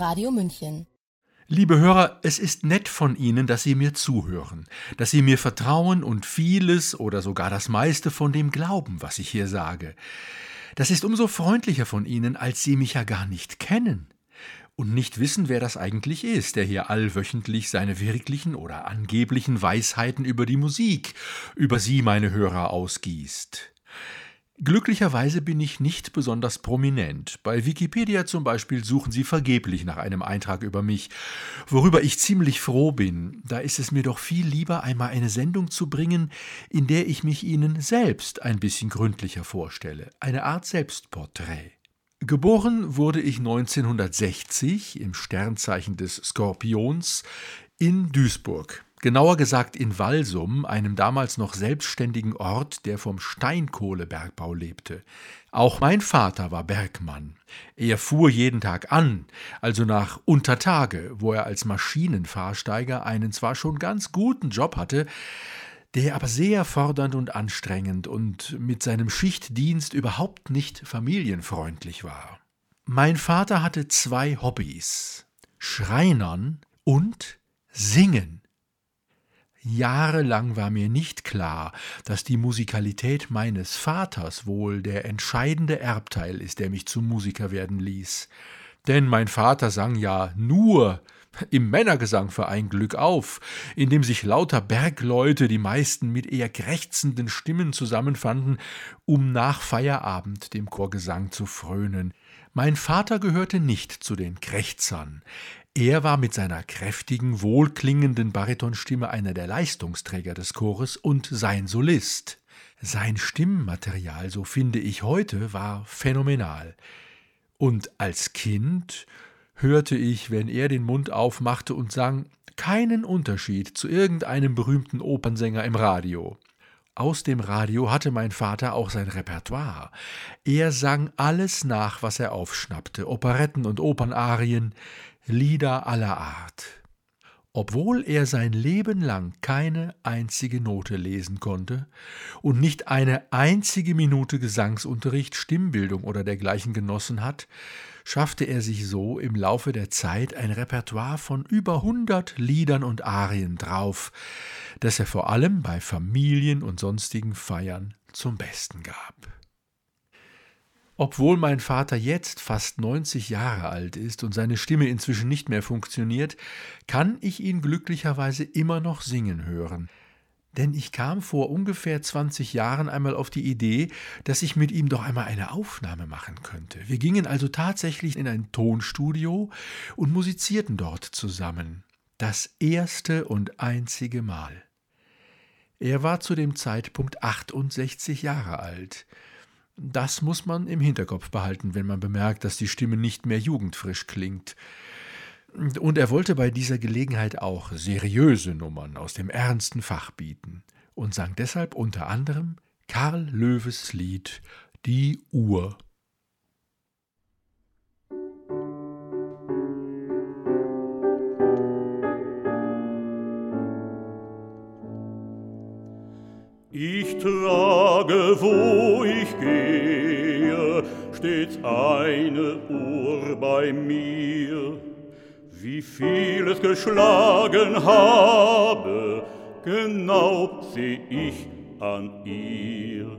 Radio München. Liebe Hörer, es ist nett von Ihnen, dass Sie mir zuhören, dass Sie mir vertrauen und vieles oder sogar das meiste von dem glauben, was ich hier sage. Das ist umso freundlicher von Ihnen, als Sie mich ja gar nicht kennen und nicht wissen, wer das eigentlich ist, der hier allwöchentlich seine wirklichen oder angeblichen Weisheiten über die Musik, über Sie, meine Hörer, ausgießt. Glücklicherweise bin ich nicht besonders prominent. Bei Wikipedia zum Beispiel suchen Sie vergeblich nach einem Eintrag über mich, worüber ich ziemlich froh bin. Da ist es mir doch viel lieber, einmal eine Sendung zu bringen, in der ich mich Ihnen selbst ein bisschen gründlicher vorstelle. Eine Art Selbstporträt. Geboren wurde ich 1960 im Sternzeichen des Skorpions in Duisburg genauer gesagt in Walsum, einem damals noch selbstständigen Ort, der vom Steinkohlebergbau lebte. Auch mein Vater war Bergmann. Er fuhr jeden Tag an, also nach Untertage, wo er als Maschinenfahrsteiger einen zwar schon ganz guten Job hatte, der aber sehr fordernd und anstrengend und mit seinem Schichtdienst überhaupt nicht familienfreundlich war. Mein Vater hatte zwei Hobbys Schreinern und Singen. Jahrelang war mir nicht klar, dass die Musikalität meines Vaters wohl der entscheidende Erbteil ist, der mich zum Musiker werden ließ. Denn mein Vater sang ja nur im Männergesangverein Glück auf, in dem sich lauter Bergleute, die meisten mit eher krächzenden Stimmen zusammenfanden, um nach Feierabend dem Chorgesang zu frönen. Mein Vater gehörte nicht zu den Krächzern. Er war mit seiner kräftigen, wohlklingenden Baritonstimme einer der Leistungsträger des Chores und sein Solist. Sein Stimmmaterial, so finde ich heute, war phänomenal. Und als Kind hörte ich, wenn er den Mund aufmachte und sang, keinen Unterschied zu irgendeinem berühmten Opernsänger im Radio. Aus dem Radio hatte mein Vater auch sein Repertoire. Er sang alles nach, was er aufschnappte, Operetten und Opernarien, Lieder aller Art. Obwohl er sein Leben lang keine einzige Note lesen konnte und nicht eine einzige Minute Gesangsunterricht, Stimmbildung oder dergleichen genossen hat, schaffte er sich so im Laufe der Zeit ein Repertoire von über hundert Liedern und Arien drauf, das er vor allem bei Familien und sonstigen Feiern zum Besten gab. Obwohl mein Vater jetzt fast 90 Jahre alt ist und seine Stimme inzwischen nicht mehr funktioniert, kann ich ihn glücklicherweise immer noch singen hören. Denn ich kam vor ungefähr 20 Jahren einmal auf die Idee, dass ich mit ihm doch einmal eine Aufnahme machen könnte. Wir gingen also tatsächlich in ein Tonstudio und musizierten dort zusammen. Das erste und einzige Mal. Er war zu dem Zeitpunkt 68 Jahre alt. Das muss man im Hinterkopf behalten, wenn man bemerkt, dass die Stimme nicht mehr jugendfrisch klingt. Und er wollte bei dieser Gelegenheit auch seriöse Nummern aus dem ernsten Fach bieten und sang deshalb unter anderem Karl Löwes Lied Die Uhr Ich trage, wo ich gehe, stets eine Uhr bei mir. Wie viel es geschlagen habe, genau seh ich an ihr.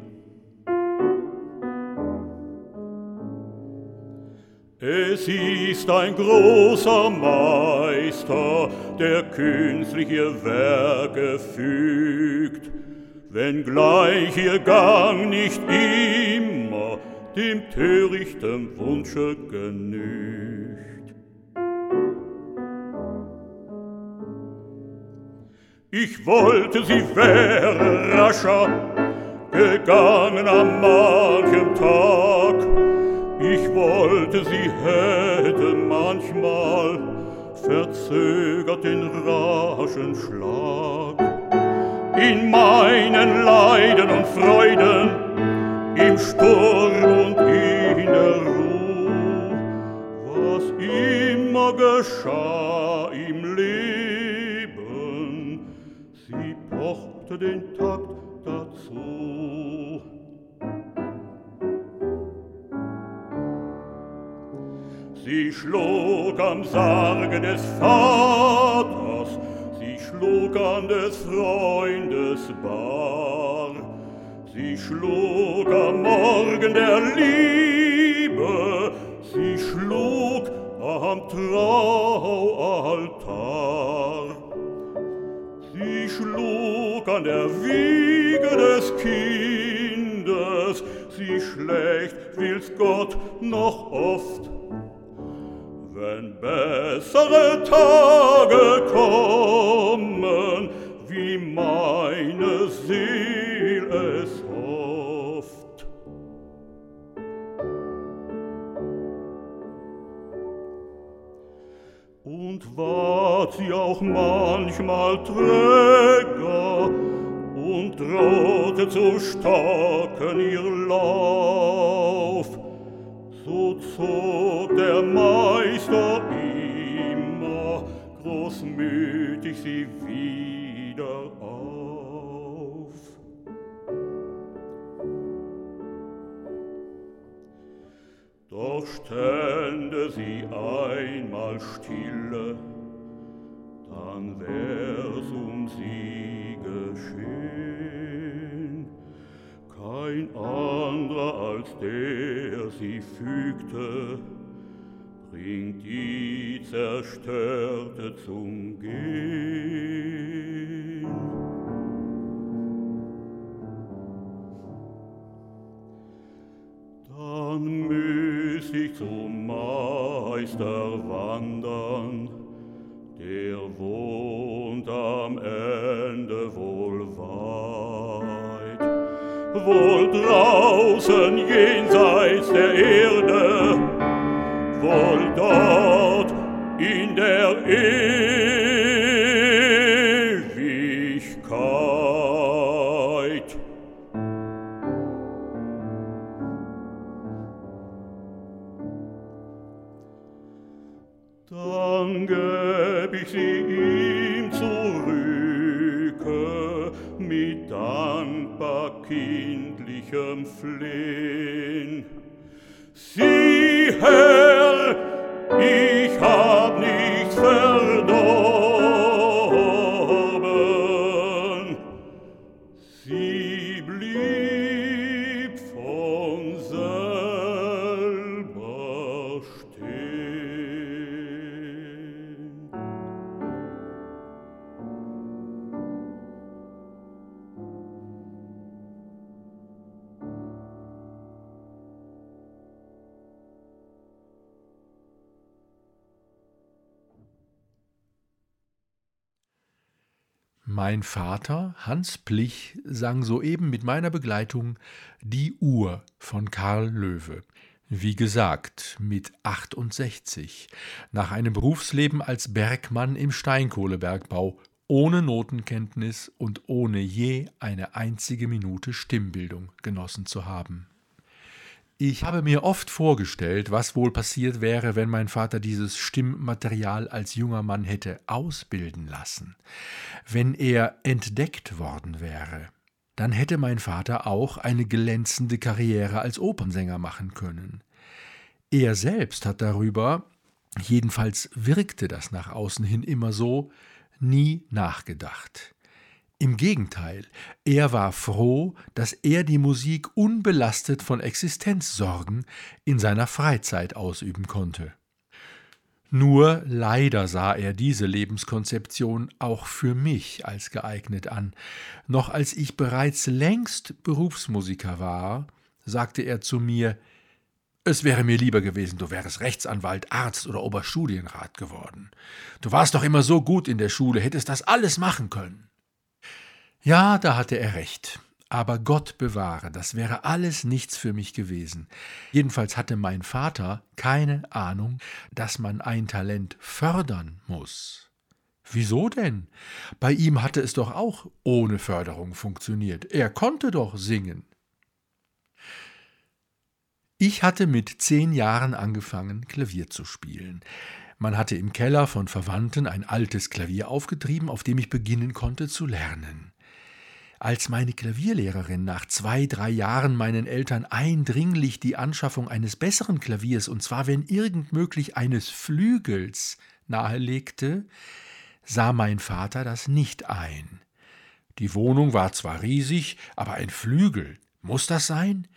Es ist ein großer Meister, der künstlich ihr Werke fügt, wenngleich ihr Gang nicht immer dem törichten Wunsche genügt. Ich wollte, sie wäre rascher gegangen am manchem Tag. Ich wollte, sie hätte manchmal verzögert den raschen Schlag. In meinen Leiden und Freuden, im Sturm und in der Ruhe, was immer geschah im Leben, sie pochte den Takt dazu. Sie schlug am Sarge des Vaters, schlug an des Freundes Bar, sie schlug am Morgen der Liebe, sie schlug am Traualtar. Sie schlug an der Wiege des Kindes, sie schlägt, will's Gott noch oft. wenn bessere Tage kommen, wie meine Seele es hofft. Und ward sie auch manchmal träger und drohte zu stocken ihr Lauf, so zog Meister immer großmütig sie wieder auf. Doch stände sie einmal stille, dann wär's um sie geschehen. Kein anderer als der sie fügte, bringt die Zerstörte zum Gehen. Dann müß ich zum Meister wandern, der wohnt am Ende wohl weit, wohl draußen jenseits der Erde, wohl dort in der Ewigkeit. Dann gäb ich sie ihm zurücke mit dankbar kindlichem Flehn. Mein Vater, Hans Plich, sang soeben mit meiner Begleitung Die Uhr von Karl Löwe. Wie gesagt, mit 68, nach einem Berufsleben als Bergmann im Steinkohlebergbau, ohne Notenkenntnis und ohne je eine einzige Minute Stimmbildung genossen zu haben. Ich habe mir oft vorgestellt, was wohl passiert wäre, wenn mein Vater dieses Stimmmaterial als junger Mann hätte ausbilden lassen. Wenn er entdeckt worden wäre, dann hätte mein Vater auch eine glänzende Karriere als Opernsänger machen können. Er selbst hat darüber, jedenfalls wirkte das nach außen hin immer so, nie nachgedacht. Im Gegenteil, er war froh, dass er die Musik unbelastet von Existenzsorgen in seiner Freizeit ausüben konnte. Nur leider sah er diese Lebenskonzeption auch für mich als geeignet an. Noch als ich bereits längst Berufsmusiker war, sagte er zu mir, es wäre mir lieber gewesen, du wärest Rechtsanwalt, Arzt oder Oberstudienrat geworden. Du warst doch immer so gut in der Schule, hättest das alles machen können. Ja, da hatte er recht. Aber Gott bewahre, das wäre alles nichts für mich gewesen. Jedenfalls hatte mein Vater keine Ahnung, dass man ein Talent fördern muss. Wieso denn? Bei ihm hatte es doch auch ohne Förderung funktioniert. Er konnte doch singen. Ich hatte mit zehn Jahren angefangen, Klavier zu spielen. Man hatte im Keller von Verwandten ein altes Klavier aufgetrieben, auf dem ich beginnen konnte zu lernen. Als meine Klavierlehrerin nach zwei, drei Jahren meinen Eltern eindringlich die Anschaffung eines besseren Klaviers, und zwar wenn irgend möglich eines Flügels, nahelegte, sah mein Vater das nicht ein. Die Wohnung war zwar riesig, aber ein Flügel, muss das sein?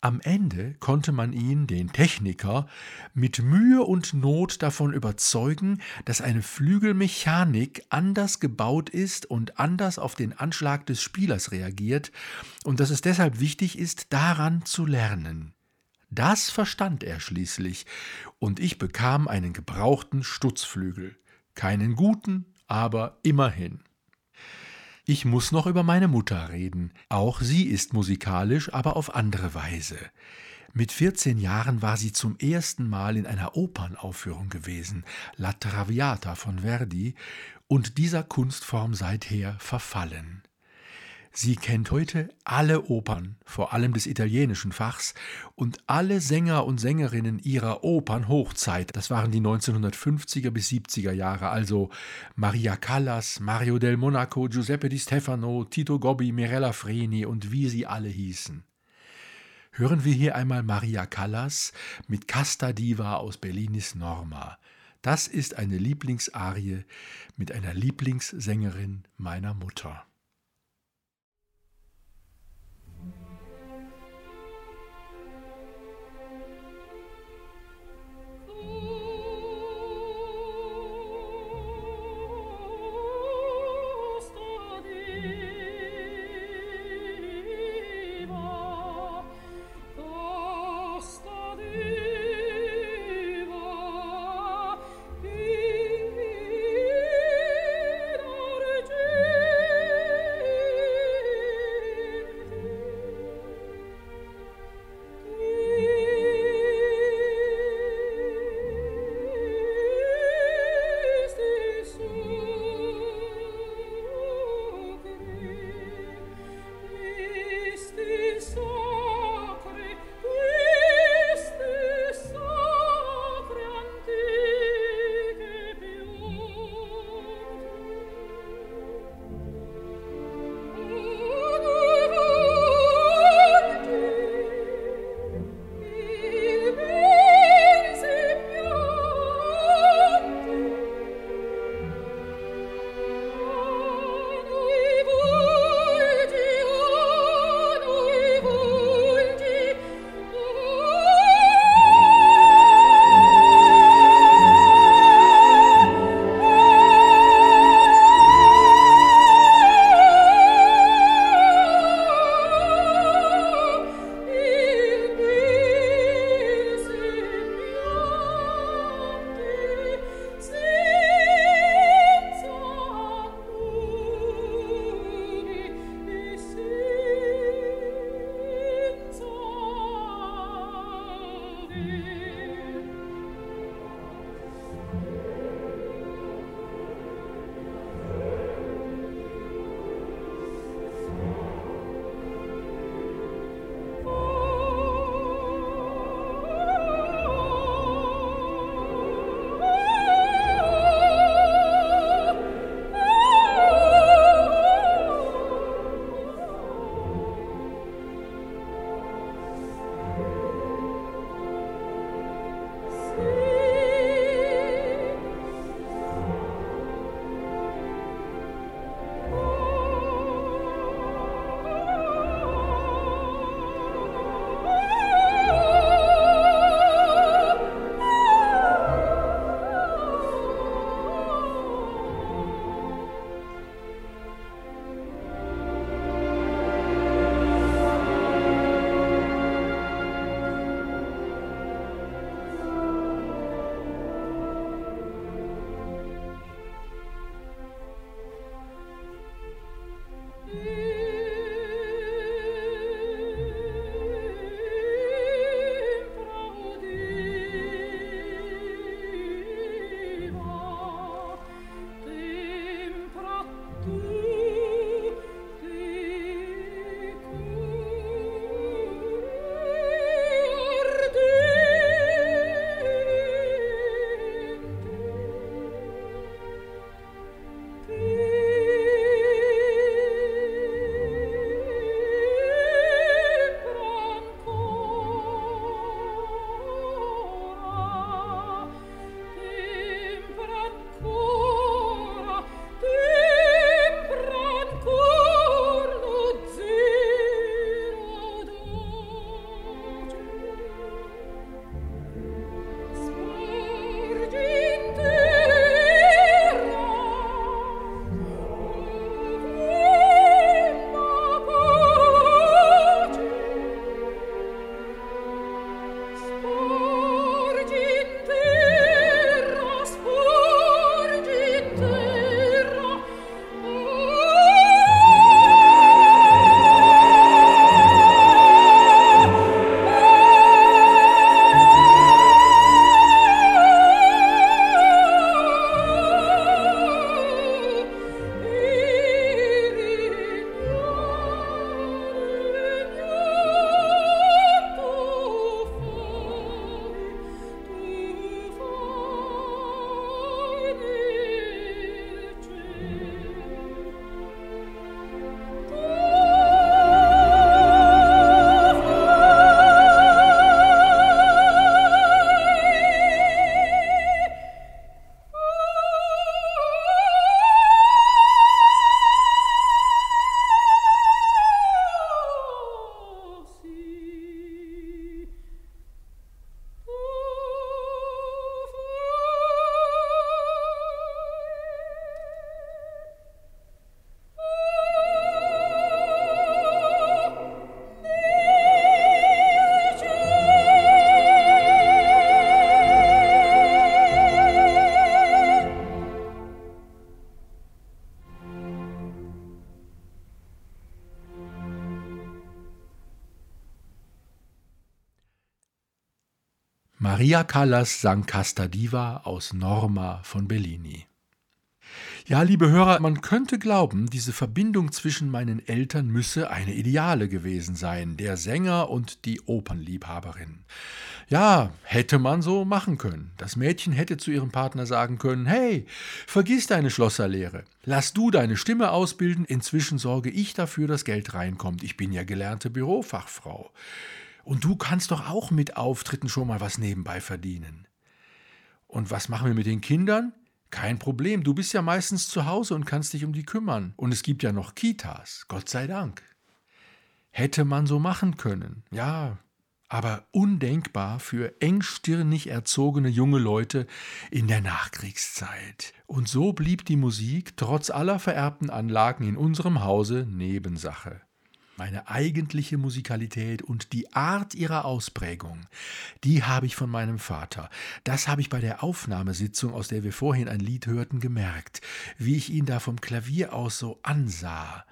Am Ende konnte man ihn, den Techniker, mit Mühe und Not davon überzeugen, dass eine Flügelmechanik anders gebaut ist und anders auf den Anschlag des Spielers reagiert und dass es deshalb wichtig ist, daran zu lernen. Das verstand er schließlich, und ich bekam einen gebrauchten Stutzflügel. Keinen guten, aber immerhin. Ich muss noch über meine Mutter reden. Auch sie ist musikalisch, aber auf andere Weise. Mit 14 Jahren war sie zum ersten Mal in einer Opernaufführung gewesen, La Traviata von Verdi, und dieser Kunstform seither verfallen. Sie kennt heute alle Opern, vor allem des italienischen Fachs, und alle Sänger und Sängerinnen ihrer Opernhochzeit, das waren die 1950er bis 70er Jahre, also Maria Callas, Mario del Monaco, Giuseppe di Stefano, Tito Gobbi, Mirella Freni und wie sie alle hießen. Hören wir hier einmal Maria Callas mit Casta Diva aus Bellinis Norma. Das ist eine Lieblingsarie mit einer Lieblingssängerin meiner Mutter. Ooh. Maria Callas sang Casta Diva aus Norma von Bellini. Ja, liebe Hörer, man könnte glauben, diese Verbindung zwischen meinen Eltern müsse eine ideale gewesen sein, der Sänger und die Opernliebhaberin. Ja, hätte man so machen können. Das Mädchen hätte zu ihrem Partner sagen können, hey, vergiss deine Schlosserlehre, lass du deine Stimme ausbilden, inzwischen sorge ich dafür, dass Geld reinkommt, ich bin ja gelernte Bürofachfrau. Und du kannst doch auch mit Auftritten schon mal was nebenbei verdienen. Und was machen wir mit den Kindern? Kein Problem, du bist ja meistens zu Hause und kannst dich um die kümmern. Und es gibt ja noch Kitas, Gott sei Dank. Hätte man so machen können, ja, aber undenkbar für engstirnig erzogene junge Leute in der Nachkriegszeit. Und so blieb die Musik trotz aller vererbten Anlagen in unserem Hause Nebensache meine eigentliche Musikalität und die Art ihrer Ausprägung, die habe ich von meinem Vater. Das habe ich bei der Aufnahmesitzung, aus der wir vorhin ein Lied hörten, gemerkt, wie ich ihn da vom Klavier aus so ansah,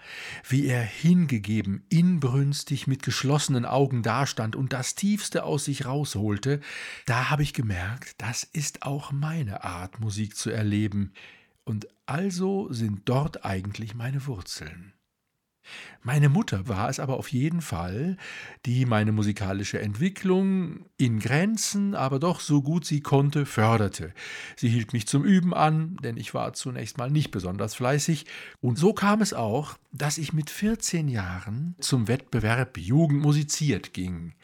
wie er hingegeben, inbrünstig mit geschlossenen Augen dastand und das Tiefste aus sich rausholte, da habe ich gemerkt, das ist auch meine Art, Musik zu erleben, und also sind dort eigentlich meine Wurzeln. Meine Mutter war es aber auf jeden Fall, die meine musikalische Entwicklung in Grenzen, aber doch so gut sie konnte, förderte. Sie hielt mich zum Üben an, denn ich war zunächst mal nicht besonders fleißig, und so kam es auch, dass ich mit 14 Jahren zum Wettbewerb Jugend musiziert ging.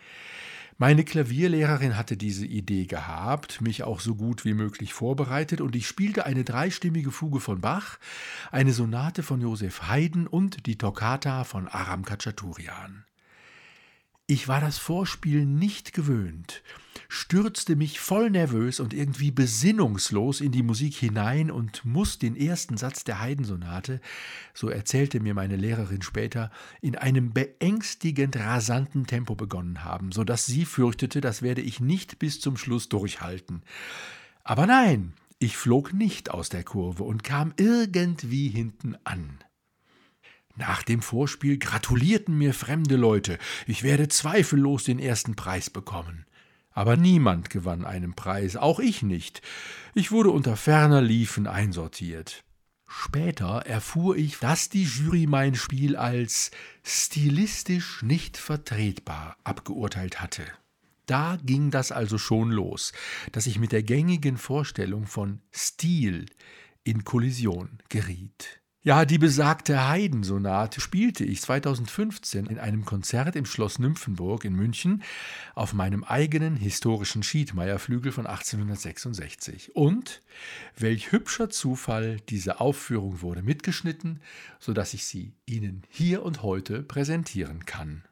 Meine Klavierlehrerin hatte diese Idee gehabt, mich auch so gut wie möglich vorbereitet und ich spielte eine dreistimmige Fuge von Bach, eine Sonate von Josef Haydn und die Toccata von Aram Khachaturian. Ich war das Vorspielen nicht gewöhnt, stürzte mich voll nervös und irgendwie besinnungslos in die Musik hinein und muss den ersten Satz der Haydn-Sonate, so erzählte mir meine Lehrerin später, in einem beängstigend rasanten Tempo begonnen haben, so dass sie fürchtete, das werde ich nicht bis zum Schluss durchhalten. Aber nein, ich flog nicht aus der Kurve und kam irgendwie hinten an. Nach dem Vorspiel gratulierten mir fremde Leute, ich werde zweifellos den ersten Preis bekommen. Aber niemand gewann einen Preis, auch ich nicht. Ich wurde unter ferner Liefen einsortiert. Später erfuhr ich, dass die Jury mein Spiel als stilistisch nicht vertretbar abgeurteilt hatte. Da ging das also schon los, dass ich mit der gängigen Vorstellung von Stil in Kollision geriet. Ja, die besagte Haydn-Sonate spielte ich 2015 in einem Konzert im Schloss Nymphenburg in München auf meinem eigenen historischen Schiedmeierflügel von 1866. Und welch hübscher Zufall, diese Aufführung wurde mitgeschnitten, so dass ich sie Ihnen hier und heute präsentieren kann.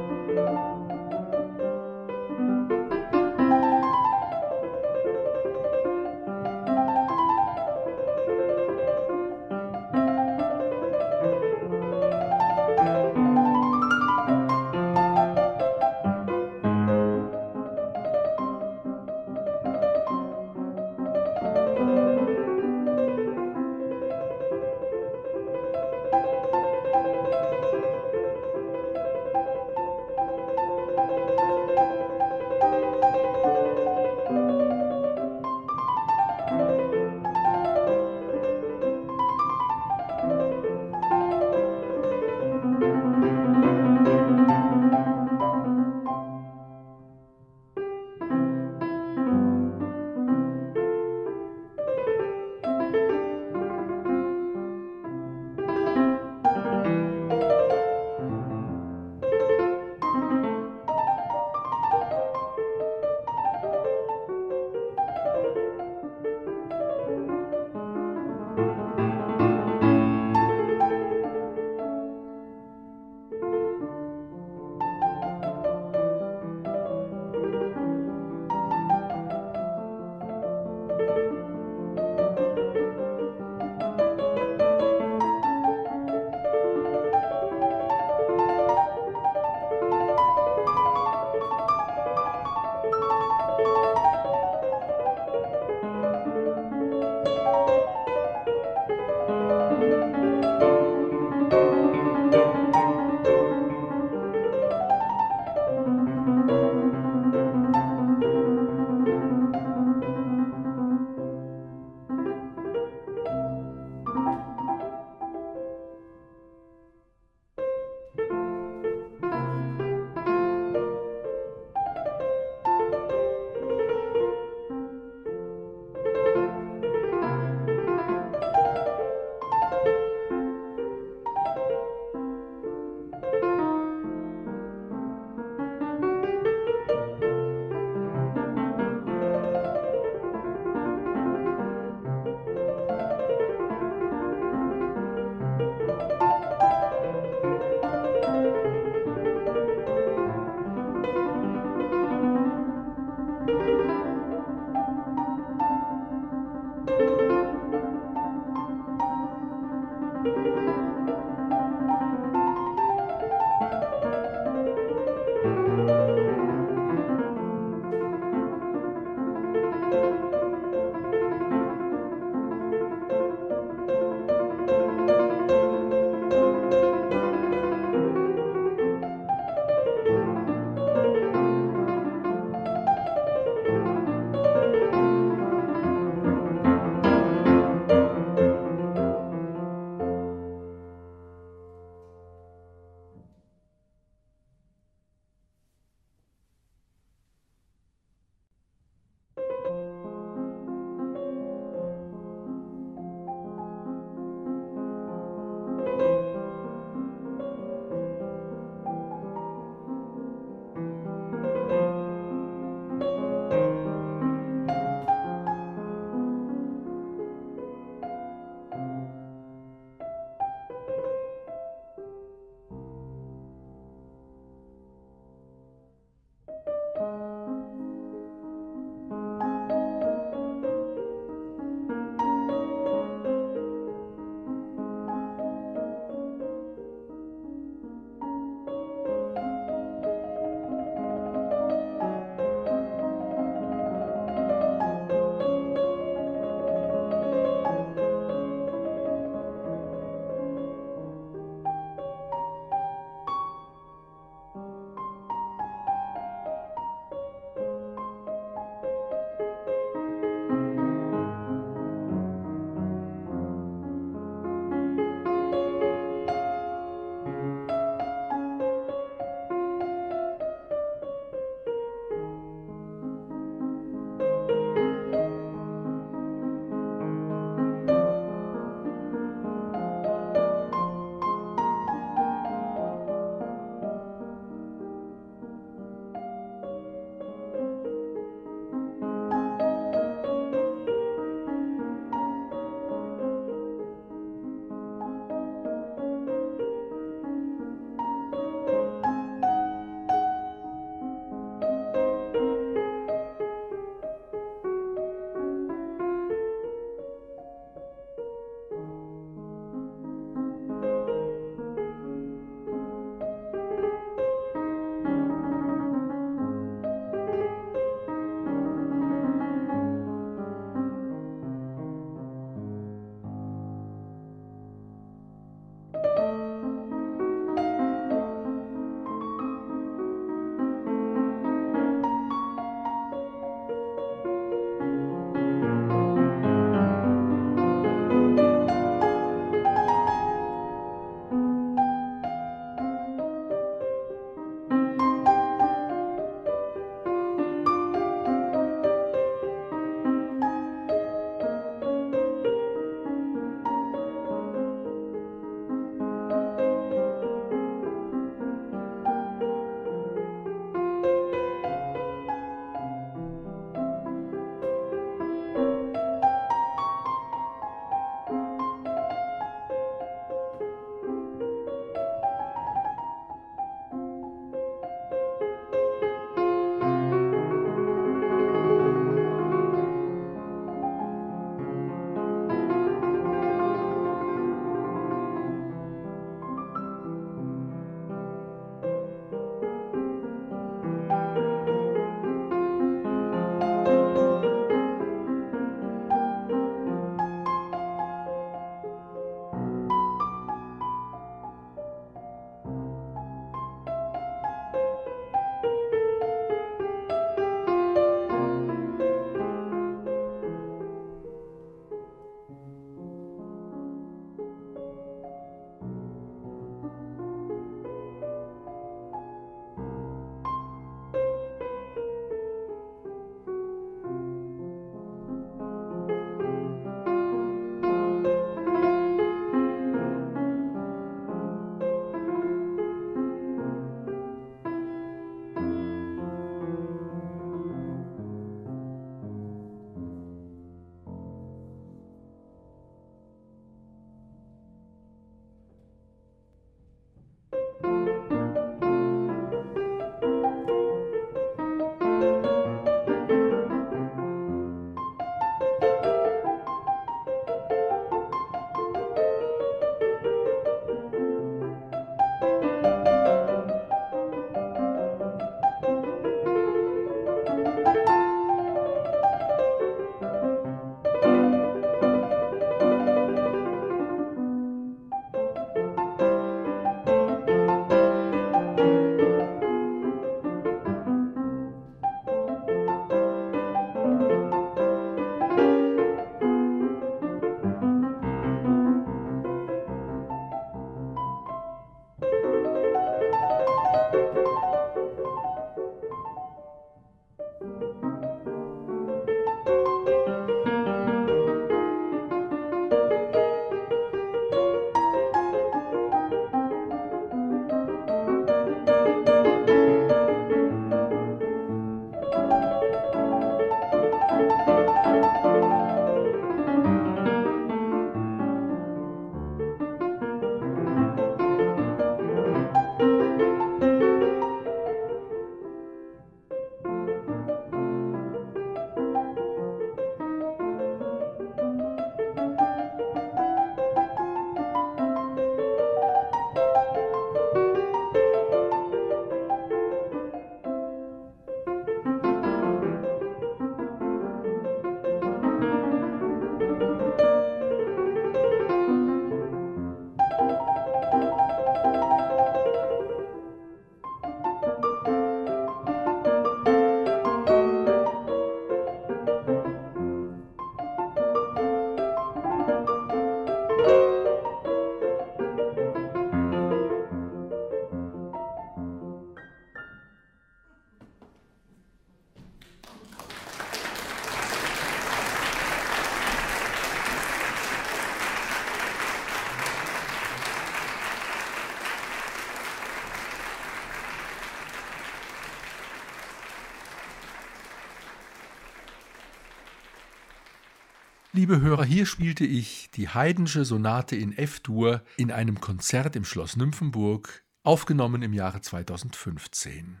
Liebe Hörer, hier spielte ich die Haydnsche Sonate in F-Dur in einem Konzert im Schloss Nymphenburg, aufgenommen im Jahre 2015.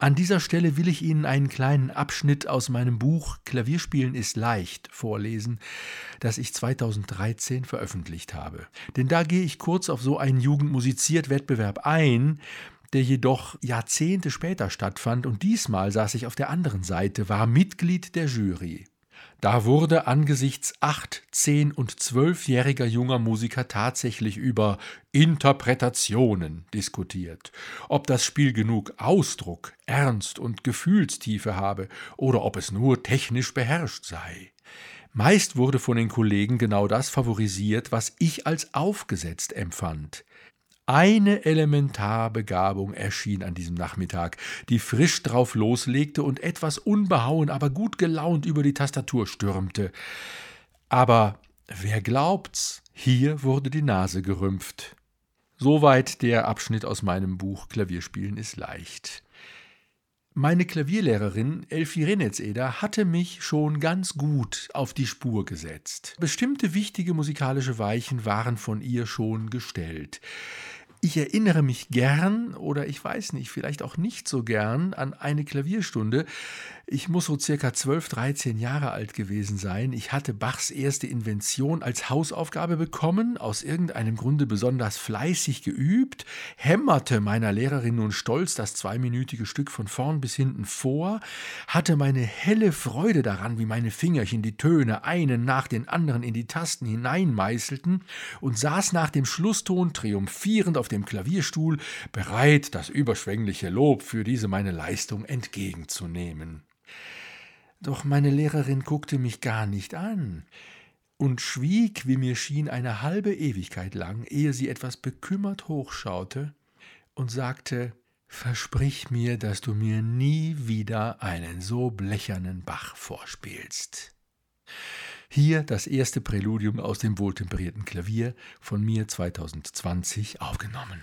An dieser Stelle will ich Ihnen einen kleinen Abschnitt aus meinem Buch Klavierspielen ist leicht vorlesen, das ich 2013 veröffentlicht habe. Denn da gehe ich kurz auf so einen Jugendmusiziert-Wettbewerb ein, der jedoch Jahrzehnte später stattfand und diesmal saß ich auf der anderen Seite, war Mitglied der Jury. Da wurde angesichts acht, zehn und zwölfjähriger junger Musiker tatsächlich über Interpretationen diskutiert, ob das Spiel genug Ausdruck, Ernst und Gefühlstiefe habe oder ob es nur technisch beherrscht sei. Meist wurde von den Kollegen genau das favorisiert, was ich als aufgesetzt empfand. Eine Elementarbegabung erschien an diesem Nachmittag, die frisch drauf loslegte und etwas unbehauen, aber gut gelaunt über die Tastatur stürmte. Aber wer glaubt's, hier wurde die Nase gerümpft. Soweit der Abschnitt aus meinem Buch Klavierspielen ist leicht. Meine Klavierlehrerin Elfi Renetseder hatte mich schon ganz gut auf die Spur gesetzt. Bestimmte wichtige musikalische Weichen waren von ihr schon gestellt. Ich erinnere mich gern oder ich weiß nicht, vielleicht auch nicht so gern an eine Klavierstunde. Ich muss so circa 12, 13 Jahre alt gewesen sein. Ich hatte Bachs erste Invention als Hausaufgabe bekommen, aus irgendeinem Grunde besonders fleißig geübt, hämmerte meiner Lehrerin nun stolz das zweiminütige Stück von vorn bis hinten vor, hatte meine helle Freude daran, wie meine Fingerchen die Töne einen nach den anderen in die Tasten hineinmeißelten und saß nach dem Schlusston triumphierend auf dem Klavierstuhl, bereit, das überschwängliche Lob für diese meine Leistung entgegenzunehmen. Doch meine Lehrerin guckte mich gar nicht an und schwieg, wie mir schien, eine halbe Ewigkeit lang, ehe sie etwas bekümmert hochschaute und sagte Versprich mir, dass du mir nie wieder einen so blechernen Bach vorspielst. Hier das erste Präludium aus dem wohltemperierten Klavier von mir 2020 aufgenommen.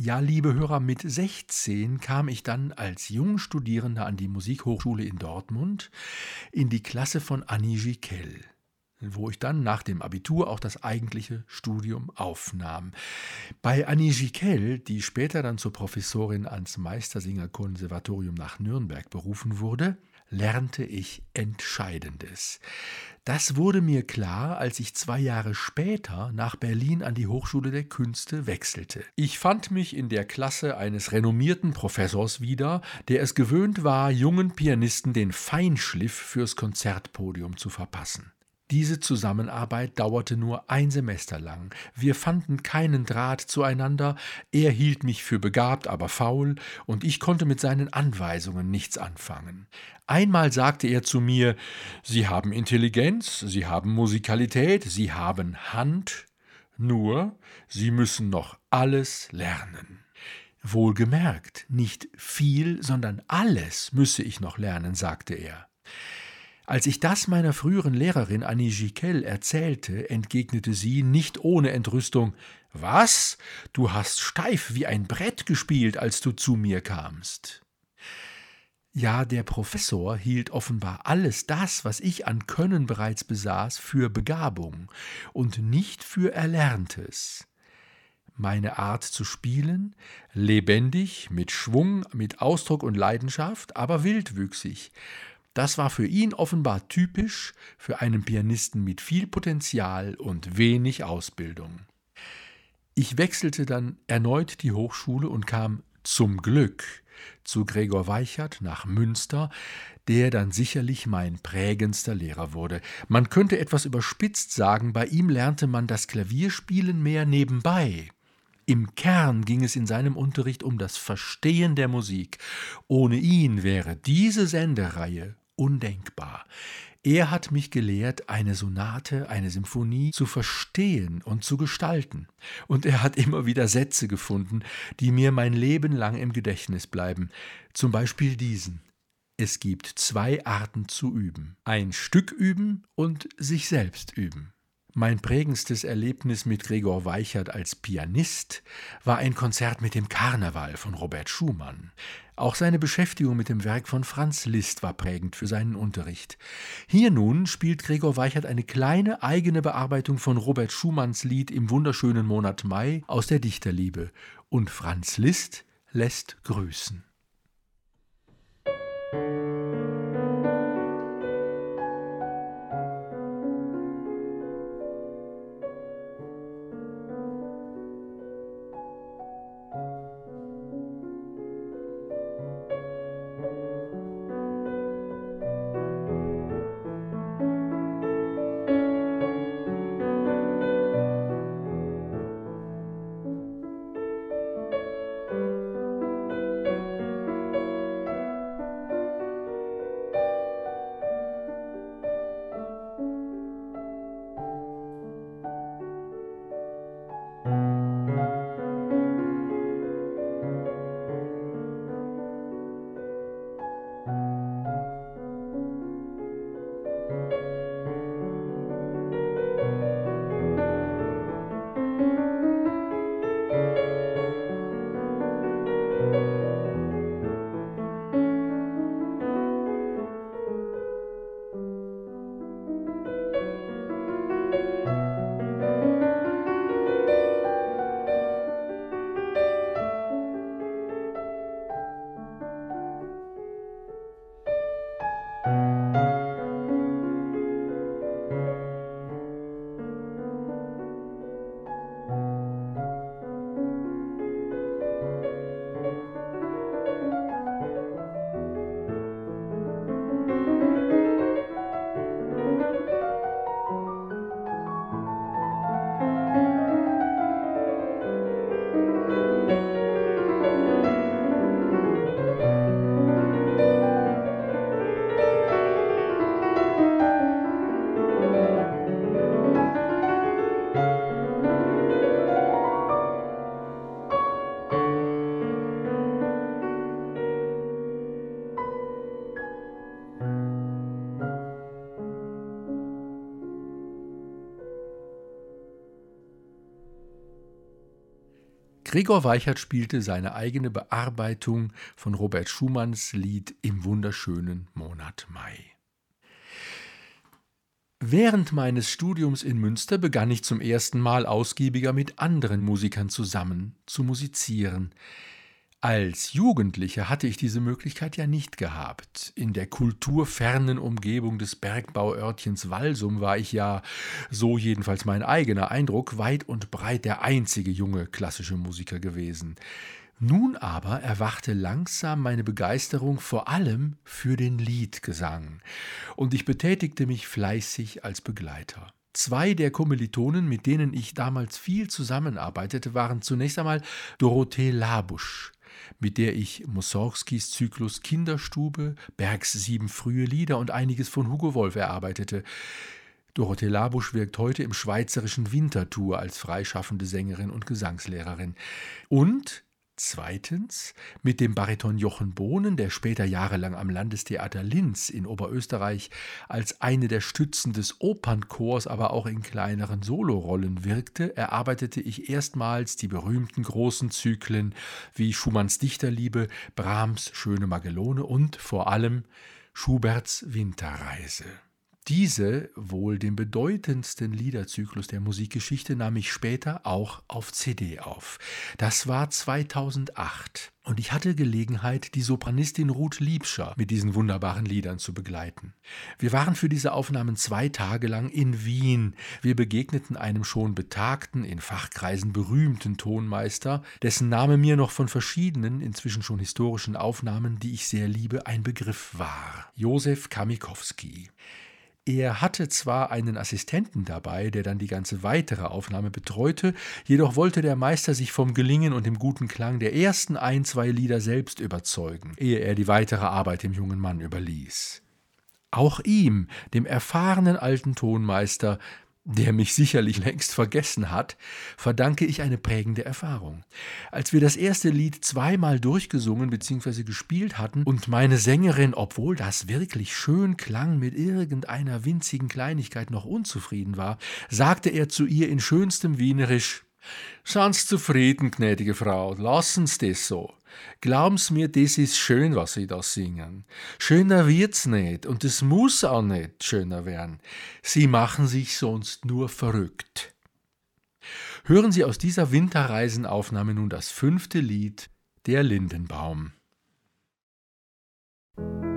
Ja, liebe Hörer, mit 16 kam ich dann als Jungstudierender an die Musikhochschule in Dortmund in die Klasse von Annie Giquel. wo ich dann nach dem Abitur auch das eigentliche Studium aufnahm. Bei Annie Giquel, die später dann zur Professorin ans Meistersingerkonservatorium nach Nürnberg berufen wurde, lernte ich Entscheidendes. Das wurde mir klar, als ich zwei Jahre später nach Berlin an die Hochschule der Künste wechselte. Ich fand mich in der Klasse eines renommierten Professors wieder, der es gewöhnt war, jungen Pianisten den Feinschliff fürs Konzertpodium zu verpassen. Diese Zusammenarbeit dauerte nur ein Semester lang. Wir fanden keinen Draht zueinander, er hielt mich für begabt, aber faul, und ich konnte mit seinen Anweisungen nichts anfangen. Einmal sagte er zu mir Sie haben Intelligenz, Sie haben Musikalität, Sie haben Hand, nur Sie müssen noch alles lernen. Wohlgemerkt, nicht viel, sondern alles müsse ich noch lernen, sagte er. Als ich das meiner früheren Lehrerin Annie Giquel erzählte, entgegnete sie nicht ohne Entrüstung Was? Du hast steif wie ein Brett gespielt, als du zu mir kamst. Ja, der Professor hielt offenbar alles das, was ich an Können bereits besaß, für Begabung und nicht für Erlerntes. Meine Art zu spielen, lebendig, mit Schwung, mit Ausdruck und Leidenschaft, aber wildwüchsig, das war für ihn offenbar typisch für einen Pianisten mit viel Potenzial und wenig Ausbildung. Ich wechselte dann erneut die Hochschule und kam zum Glück zu Gregor Weichert nach Münster, der dann sicherlich mein prägendster Lehrer wurde. Man könnte etwas überspitzt sagen, bei ihm lernte man das Klavierspielen mehr nebenbei. Im Kern ging es in seinem Unterricht um das Verstehen der Musik. Ohne ihn wäre diese Sendereihe undenkbar. Er hat mich gelehrt, eine Sonate, eine Symphonie zu verstehen und zu gestalten. Und er hat immer wieder Sätze gefunden, die mir mein Leben lang im Gedächtnis bleiben. Zum Beispiel diesen. Es gibt zwei Arten zu üben. Ein Stück üben und sich selbst üben. Mein prägendstes Erlebnis mit Gregor Weichert als Pianist war ein Konzert mit dem Karneval von Robert Schumann. Auch seine Beschäftigung mit dem Werk von Franz Liszt war prägend für seinen Unterricht. Hier nun spielt Gregor Weichert eine kleine eigene Bearbeitung von Robert Schumanns Lied im wunderschönen Monat Mai aus der Dichterliebe. Und Franz Liszt lässt grüßen. Gregor Weichert spielte seine eigene Bearbeitung von Robert Schumanns Lied im wunderschönen Monat Mai. Während meines Studiums in Münster begann ich zum ersten Mal ausgiebiger mit anderen Musikern zusammen zu musizieren. Als Jugendlicher hatte ich diese Möglichkeit ja nicht gehabt. In der kulturfernen Umgebung des Bergbauörtchens Walsum war ich ja, so jedenfalls mein eigener Eindruck, weit und breit der einzige junge klassische Musiker gewesen. Nun aber erwachte langsam meine Begeisterung vor allem für den Liedgesang, und ich betätigte mich fleißig als Begleiter. Zwei der Kommilitonen, mit denen ich damals viel zusammenarbeitete, waren zunächst einmal Dorothee Labusch, mit der ich Mussorgskis Zyklus Kinderstube, Bergs sieben frühe Lieder und einiges von Hugo Wolf erarbeitete. Dorothee Labusch wirkt heute im schweizerischen Winterthur als freischaffende Sängerin und Gesangslehrerin. Und Zweitens mit dem Bariton Jochen Bohnen, der später jahrelang am Landestheater Linz in Oberösterreich als eine der Stützen des Opernchors, aber auch in kleineren Solorollen wirkte, erarbeitete ich erstmals die berühmten großen Zyklen wie Schumanns Dichterliebe, Brahms Schöne Magellone und vor allem Schuberts Winterreise. Diese, wohl den bedeutendsten Liederzyklus der Musikgeschichte, nahm ich später auch auf CD auf. Das war 2008 und ich hatte Gelegenheit, die Sopranistin Ruth Liebscher mit diesen wunderbaren Liedern zu begleiten. Wir waren für diese Aufnahmen zwei Tage lang in Wien. Wir begegneten einem schon betagten, in Fachkreisen berühmten Tonmeister, dessen Name mir noch von verschiedenen, inzwischen schon historischen Aufnahmen, die ich sehr liebe, ein Begriff war. Josef Kamikowski. Er hatte zwar einen Assistenten dabei, der dann die ganze weitere Aufnahme betreute, jedoch wollte der Meister sich vom Gelingen und dem guten Klang der ersten ein, zwei Lieder selbst überzeugen, ehe er die weitere Arbeit dem jungen Mann überließ. Auch ihm, dem erfahrenen alten Tonmeister, der mich sicherlich längst vergessen hat, verdanke ich eine prägende Erfahrung. Als wir das erste Lied zweimal durchgesungen bzw. gespielt hatten und meine Sängerin, obwohl das wirklich schön klang, mit irgendeiner winzigen Kleinigkeit noch unzufrieden war, sagte er zu ihr in schönstem Wienerisch Seien zufrieden, gnädige Frau, lassen's das so. Glauben's mir, das ist schön, was Sie da singen. Schöner wird's nicht und es muss auch nicht schöner werden. Sie machen sich sonst nur verrückt. Hören Sie aus dieser Winterreisenaufnahme nun das fünfte Lied, Der Lindenbaum. Ruth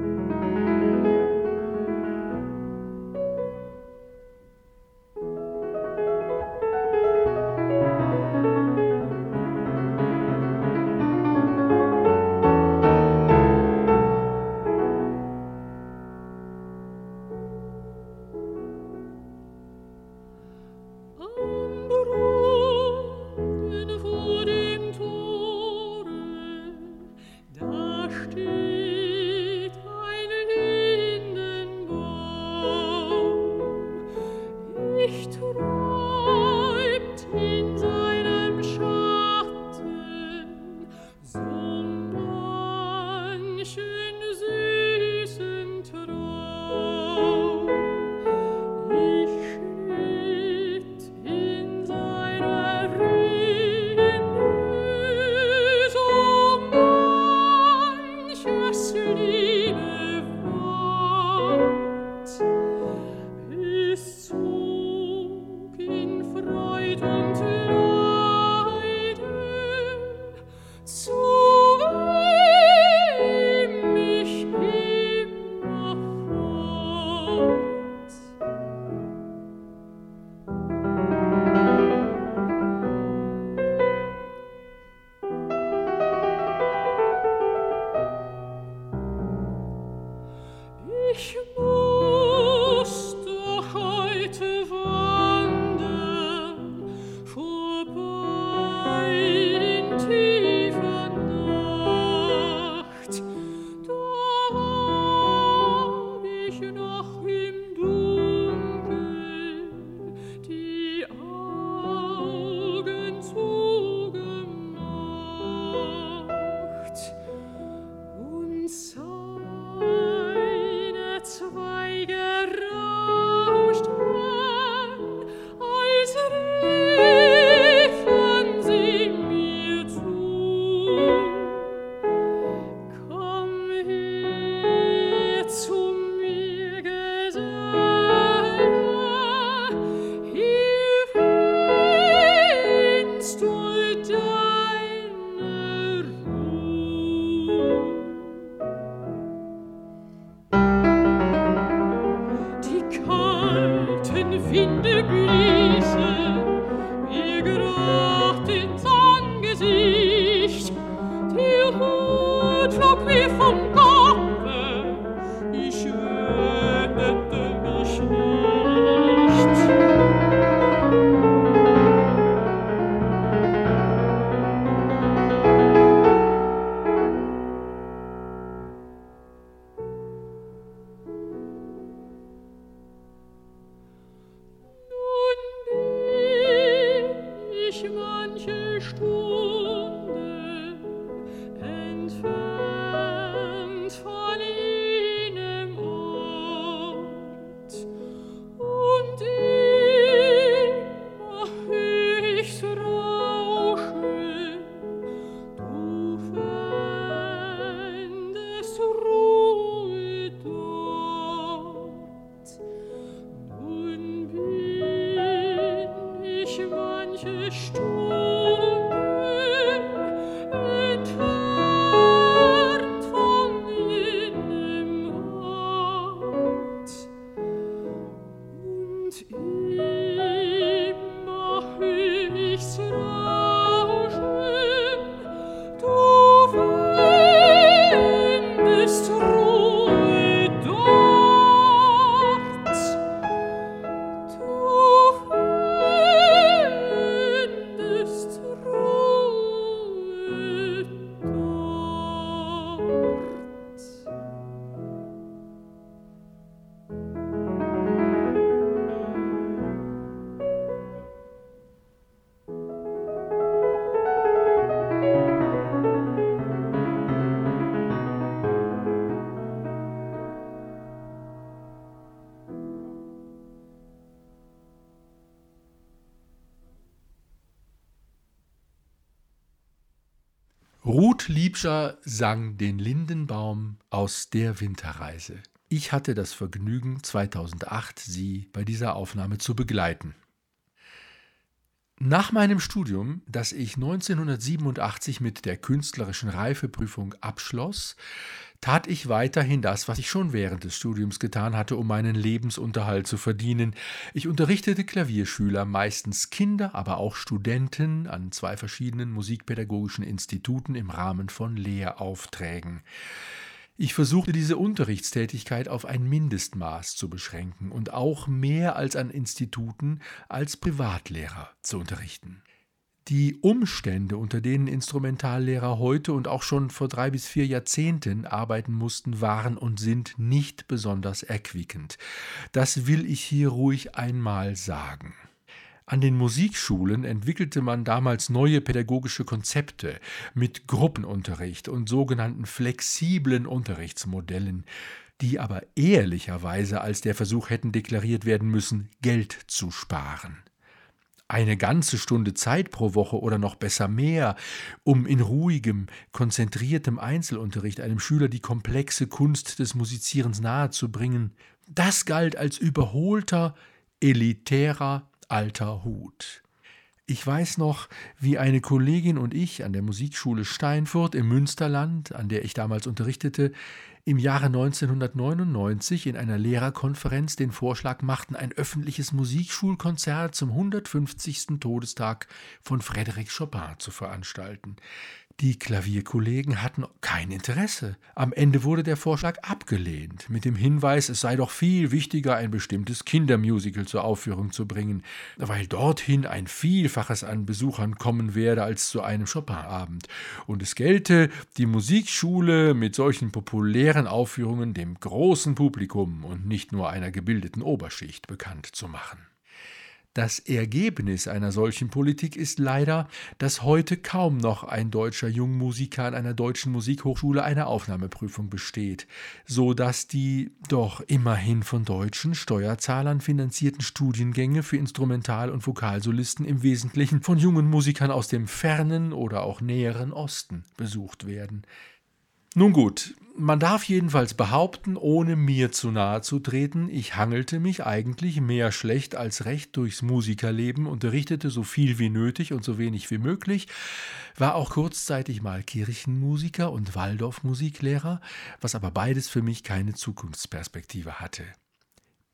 sang den Lindenbaum aus der Winterreise. Ich hatte das Vergnügen, 2008 sie bei dieser Aufnahme zu begleiten. Nach meinem Studium, das ich 1987 mit der künstlerischen Reifeprüfung abschloss, tat ich weiterhin das, was ich schon während des Studiums getan hatte, um meinen Lebensunterhalt zu verdienen. Ich unterrichtete Klavierschüler, meistens Kinder, aber auch Studenten an zwei verschiedenen musikpädagogischen Instituten im Rahmen von Lehraufträgen. Ich versuchte diese Unterrichtstätigkeit auf ein Mindestmaß zu beschränken und auch mehr als an Instituten als Privatlehrer zu unterrichten. Die Umstände, unter denen Instrumentallehrer heute und auch schon vor drei bis vier Jahrzehnten arbeiten mussten, waren und sind nicht besonders erquickend. Das will ich hier ruhig einmal sagen. An den Musikschulen entwickelte man damals neue pädagogische Konzepte mit Gruppenunterricht und sogenannten flexiblen Unterrichtsmodellen, die aber ehrlicherweise als der Versuch hätten deklariert werden müssen, Geld zu sparen eine ganze Stunde Zeit pro Woche oder noch besser mehr, um in ruhigem, konzentriertem Einzelunterricht einem Schüler die komplexe Kunst des Musizierens nahezubringen, das galt als überholter, elitärer alter Hut. Ich weiß noch, wie eine Kollegin und ich an der Musikschule Steinfurt im Münsterland, an der ich damals unterrichtete, im Jahre 1999 in einer Lehrerkonferenz den Vorschlag machten, ein öffentliches Musikschulkonzert zum 150. Todestag von Frédéric Chopin zu veranstalten. Die Klavierkollegen hatten kein Interesse. Am Ende wurde der Vorschlag abgelehnt, mit dem Hinweis, es sei doch viel wichtiger, ein bestimmtes Kindermusical zur Aufführung zu bringen, weil dorthin ein Vielfaches an Besuchern kommen werde als zu einem Chopin-Abend. Und es gelte, die Musikschule mit solchen populären Aufführungen dem großen Publikum und nicht nur einer gebildeten Oberschicht bekannt zu machen. Das Ergebnis einer solchen Politik ist leider, dass heute kaum noch ein deutscher Jungmusiker an einer deutschen Musikhochschule eine Aufnahmeprüfung besteht, so dass die doch immerhin von deutschen Steuerzahlern finanzierten Studiengänge für Instrumental- und Vokalsolisten im Wesentlichen von jungen Musikern aus dem fernen oder auch näheren Osten besucht werden. Nun gut, man darf jedenfalls behaupten, ohne mir zu nahe zu treten, ich hangelte mich eigentlich mehr schlecht als recht durchs Musikerleben, unterrichtete so viel wie nötig und so wenig wie möglich, war auch kurzzeitig mal Kirchenmusiker und Waldorfmusiklehrer, was aber beides für mich keine Zukunftsperspektive hatte.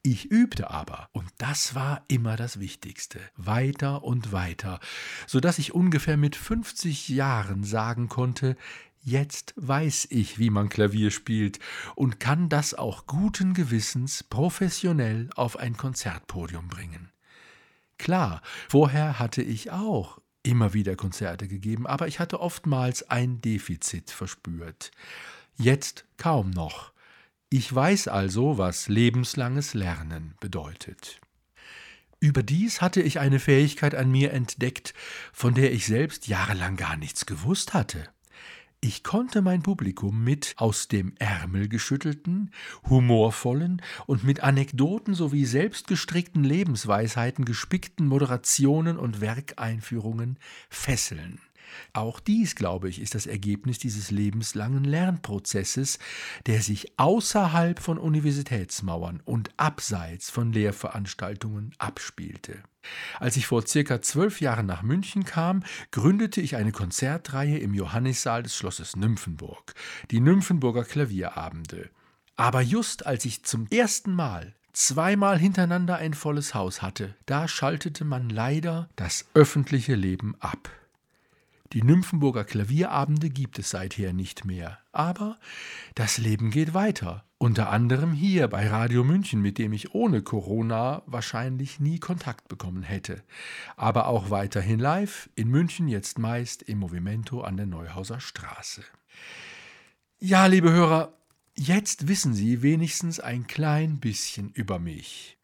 Ich übte aber, und das war immer das Wichtigste, weiter und weiter, so dass ich ungefähr mit 50 Jahren sagen konnte, Jetzt weiß ich, wie man Klavier spielt und kann das auch guten Gewissens professionell auf ein Konzertpodium bringen. Klar, vorher hatte ich auch immer wieder Konzerte gegeben, aber ich hatte oftmals ein Defizit verspürt. Jetzt kaum noch. Ich weiß also, was lebenslanges Lernen bedeutet. Überdies hatte ich eine Fähigkeit an mir entdeckt, von der ich selbst jahrelang gar nichts gewusst hatte. Ich konnte mein Publikum mit aus dem Ärmel geschüttelten, humorvollen und mit Anekdoten sowie selbstgestrickten Lebensweisheiten gespickten Moderationen und Werkeinführungen fesseln. Auch dies, glaube ich, ist das Ergebnis dieses lebenslangen Lernprozesses, der sich außerhalb von Universitätsmauern und abseits von Lehrveranstaltungen abspielte. Als ich vor circa zwölf Jahren nach München kam, gründete ich eine Konzertreihe im Johannissaal des Schlosses Nymphenburg, die Nymphenburger Klavierabende. Aber just als ich zum ersten Mal zweimal hintereinander ein volles Haus hatte, da schaltete man leider das öffentliche Leben ab. Die Nymphenburger Klavierabende gibt es seither nicht mehr. Aber das Leben geht weiter. Unter anderem hier bei Radio München, mit dem ich ohne Corona wahrscheinlich nie Kontakt bekommen hätte. Aber auch weiterhin live, in München jetzt meist im Movimento an der Neuhauser Straße. Ja, liebe Hörer, jetzt wissen Sie wenigstens ein klein bisschen über mich.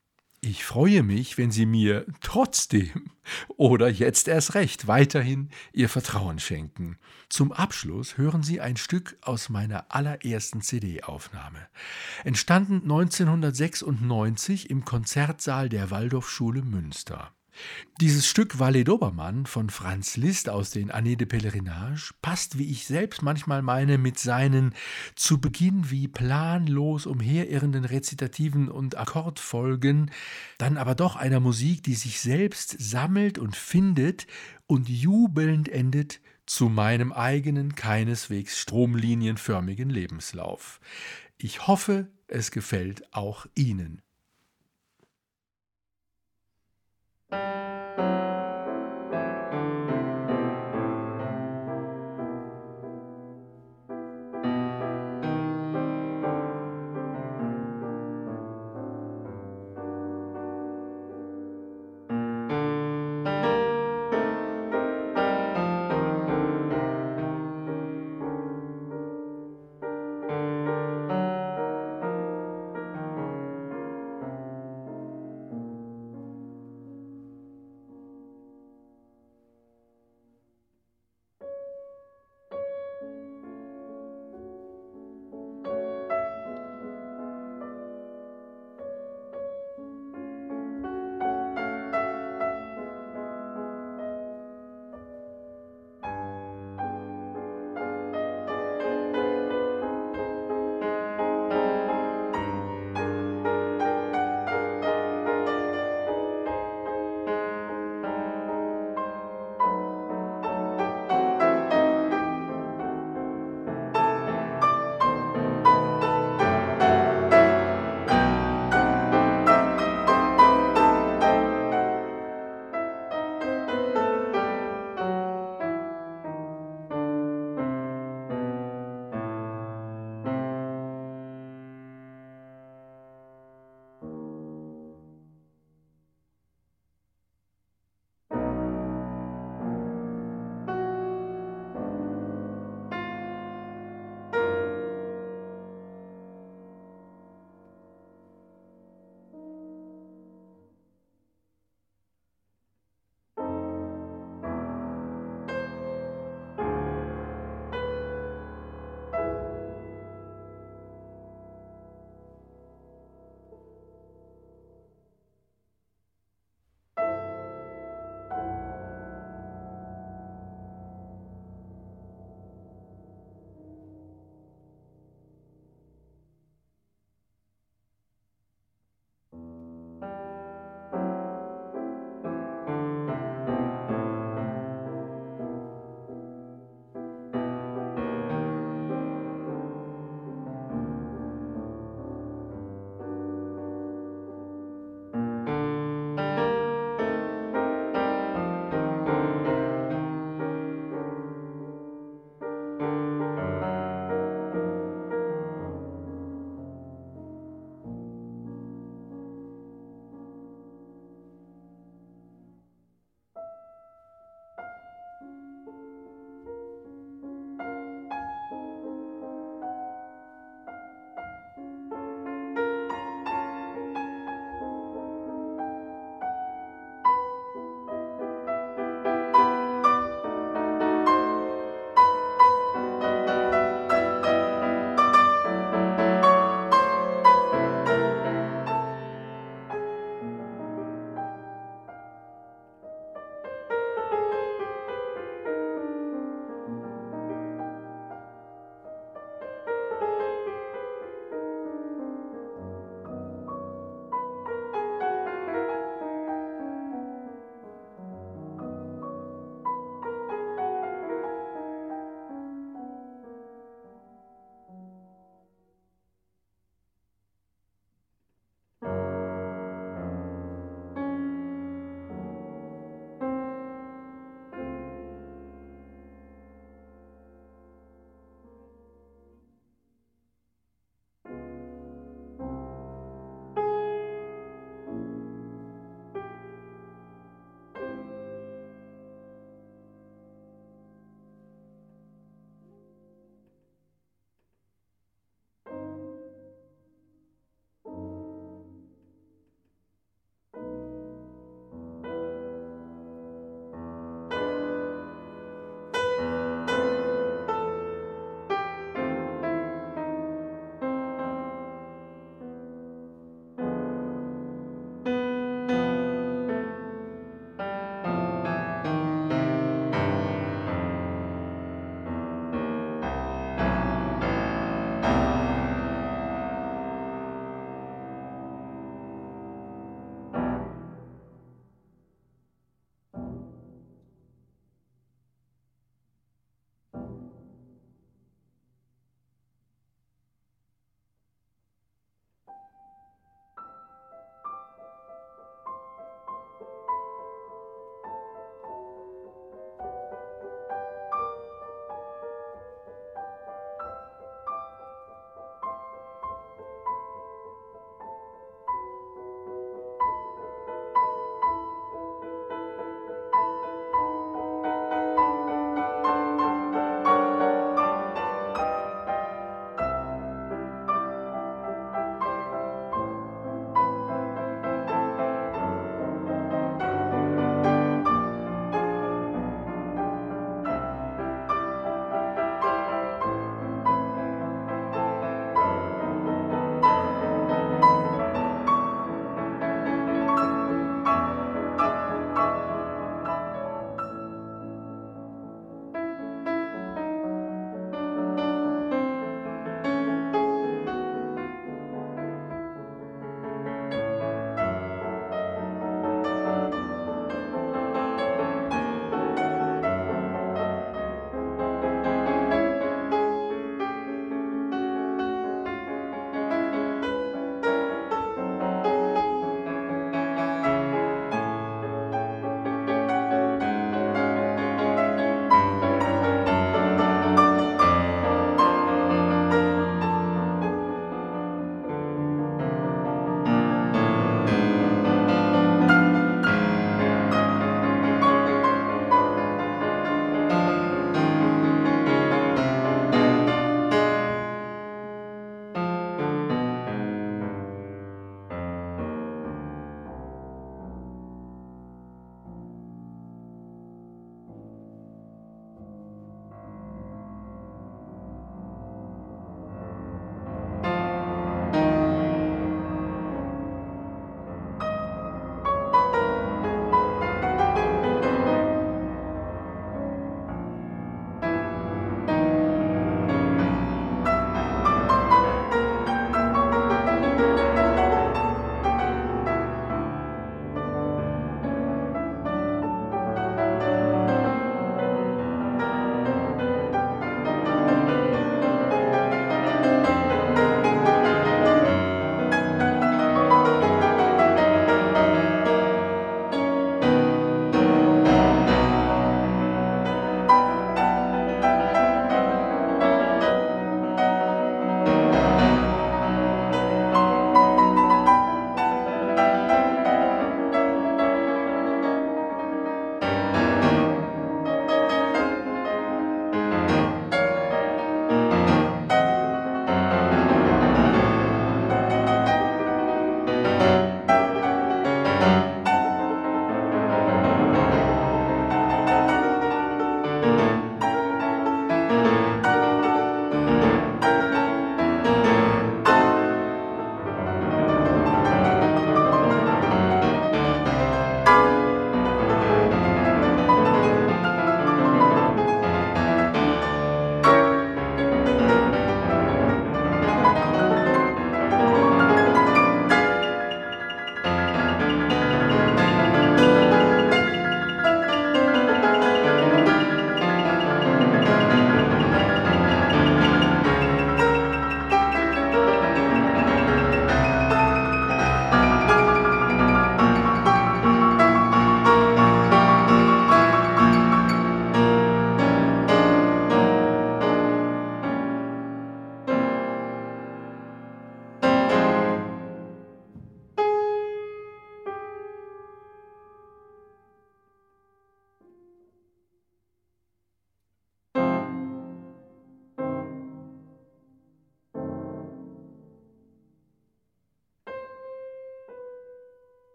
Ich freue mich, wenn Sie mir trotzdem oder jetzt erst recht weiterhin Ihr Vertrauen schenken. Zum Abschluss hören Sie ein Stück aus meiner allerersten CD-Aufnahme. Entstanden 1996 im Konzertsaal der Waldorfschule Münster. Dieses Stück Valet d'Obermann von Franz Liszt aus den Années de Pèlerinage passt, wie ich selbst manchmal meine, mit seinen zu Beginn wie planlos umherirrenden Rezitativen und Akkordfolgen, dann aber doch einer Musik, die sich selbst sammelt und findet und jubelnd endet zu meinem eigenen, keineswegs stromlinienförmigen Lebenslauf. Ich hoffe, es gefällt auch Ihnen. Thank you.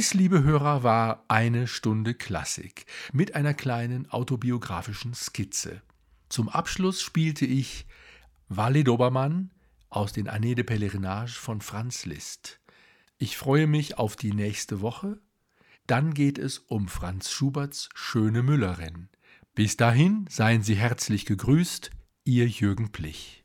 Dies, liebe Hörer, war eine Stunde Klassik mit einer kleinen autobiografischen Skizze. Zum Abschluss spielte ich Valet d'Obermann aus den Années de Pèlerinage von Franz Liszt. Ich freue mich auf die nächste Woche. Dann geht es um Franz Schuberts Schöne Müllerin. Bis dahin seien Sie herzlich gegrüßt, Ihr Jürgen Plich.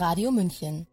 Radio München